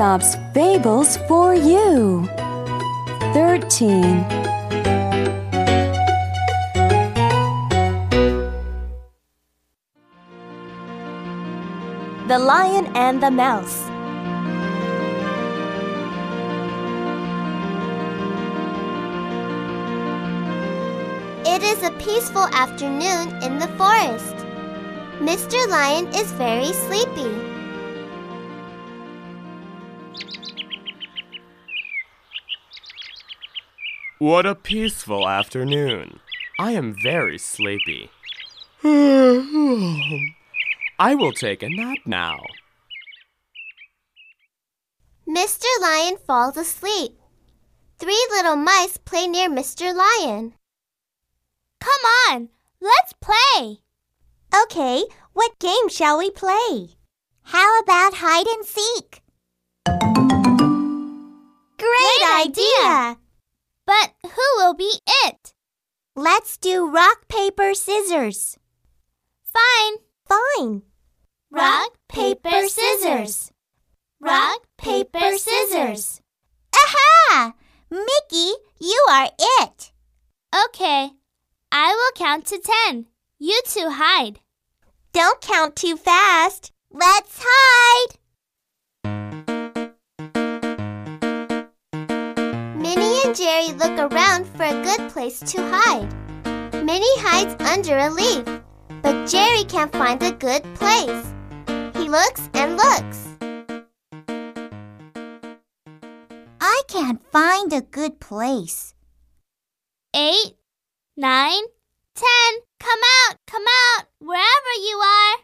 Aesop's Fables for you. 13. The Lion and the Mouse. It is a peaceful afternoon in the forest. Mr. Lion is very sleepy. What a peaceful afternoon. I am very sleepy. I will take a nap now. Mr. Lion falls asleep. Three little mice play near Mr. Lion. Come on, let's play. Okay, what game shall we play? How about hide and seek? Great idea. But who will be it? Let's do rock, paper, scissors. Fine. Fine. Rock, paper, scissors. Rock, paper, scissors. Aha! Mickey, you are it. Okay. I will count to ten. You two hide. Don't count too fast. Let's hide. And Jerry look around for a good place to hide. Minnie hides under a leaf, but Jerry can't find a good place. He looks and looks. I can't find a good place. Eight, nine, ten. Come out, come out, wherever you are.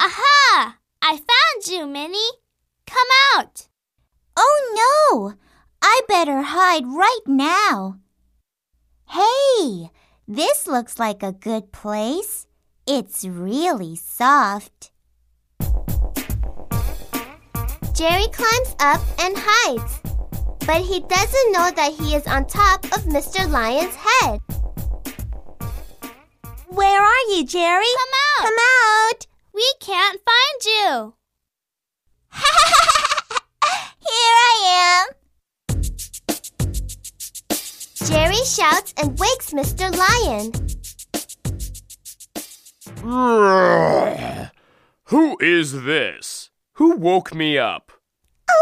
Aha! I found you, Minnie. Come out. Oh no! I better hide right now. Hey, this looks like a good place. It's really soft. Jerry climbs up and hides, but he doesn't know that he is on top of Mr. Lion's head. Where are you, Jerry? Come out. Come out! We can't find you. Jerry shouts and wakes Mr. Lion. Who is this? Who woke me up? A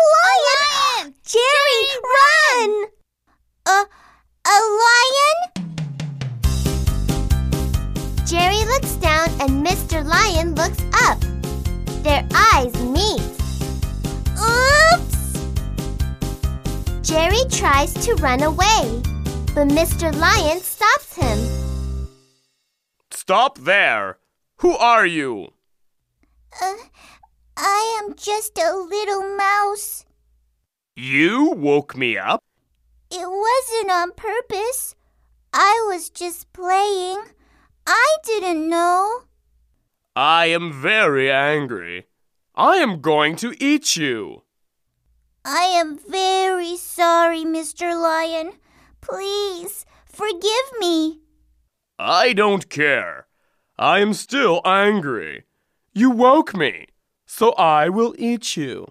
lion! Jerry, run! A, a lion? Jerry looks down and Mr. Lion looks up. Their eyes meet. Oops! Jerry tries to run away, but Mr. Lion stops him. Stop there! Who are you? Uh, I am just a little mouse. You woke me up? It wasn't on purpose. I was just playing. I didn't know. I am very angry. I am going to eat you. I am very sorry, Mr. Lion. Please, forgive me. I don't care. I am still angry. You woke me, so I will eat you.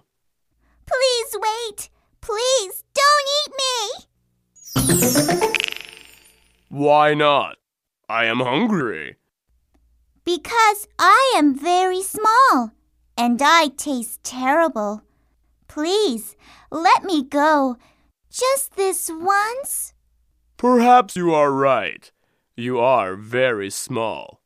Please wait. Please don't eat me. Why not? I am hungry. Because I am very small and I taste terrible. Please, let me go. Just this once. Perhaps you are right. You are very small.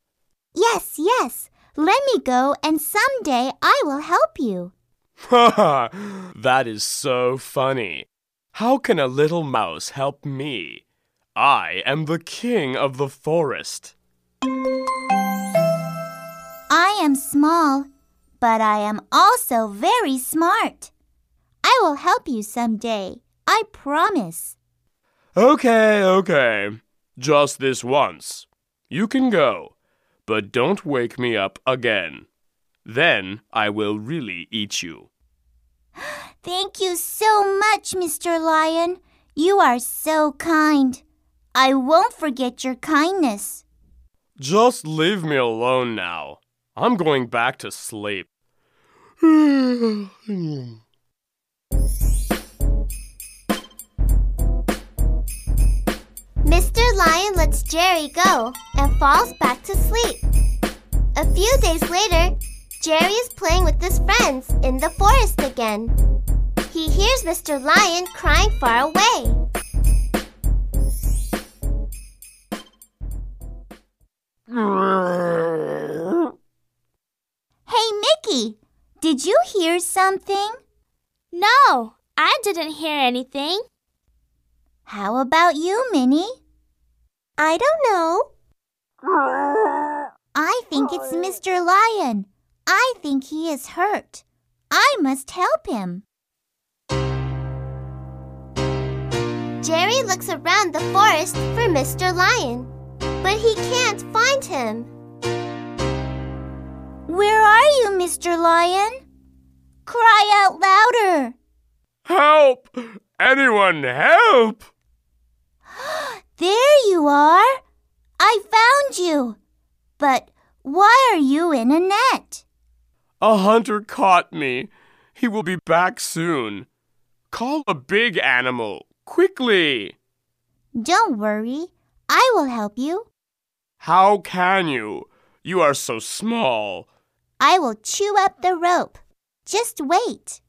Yes, yes. Let me go and someday I will help you. Ha That is so funny. How can a little mouse help me? I am the king of the forest. I am small, but I am also very smart. I will help you someday. I promise. Okay, okay. Just this once. You can go, but don't wake me up again. Then I will really eat you. Thank you so much, Mr. Lion. You are so kind. I won't forget your kindness. Just leave me alone now. I'm going back to sleep. Hmm. Mr. Lion lets Jerry go and falls back to sleep. A few days later, Jerry is playing with his friends in the forest again. He hears Mr. Lion crying far away. Hey, Mickey, did you hear something? No, I didn't hear anything. How about you, Minnie? I don't know. I think it's Mr. Lion. I think he is hurt. I must help him. Jerry looks around the forest for Mr. Lion, but he can't find him. Where are you, Mr. Lion? Cry out louder. Help! Anyone help! There you are. I found you. But why are you in a net? A hunter caught me. He will be back soon. Call a big animal, quickly. Don't worry. I will help you. How can you? You are so small. I will chew up the rope. Just wait.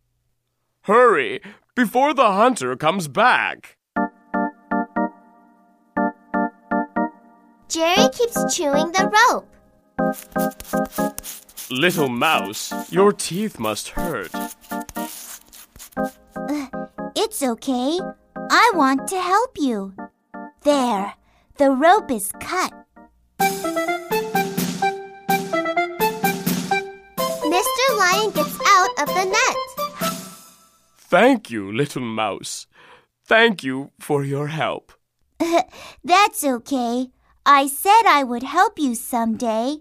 Hurry, before the hunter comes back. Jerry keeps chewing the rope. Little mouse, your teeth must hurt. Uh, it's okay. I want to help you. There, the rope is cut. Mr. Lion gets out of the net. Thank you, little mouse. Thank you for your help. That's okay. I said I would help you someday.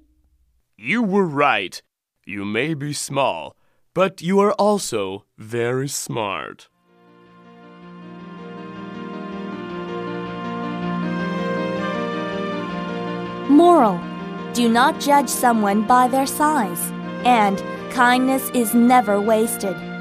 You were right. You may be small, but you are also very smart. Moral Do not judge someone by their size, and kindness is never wasted.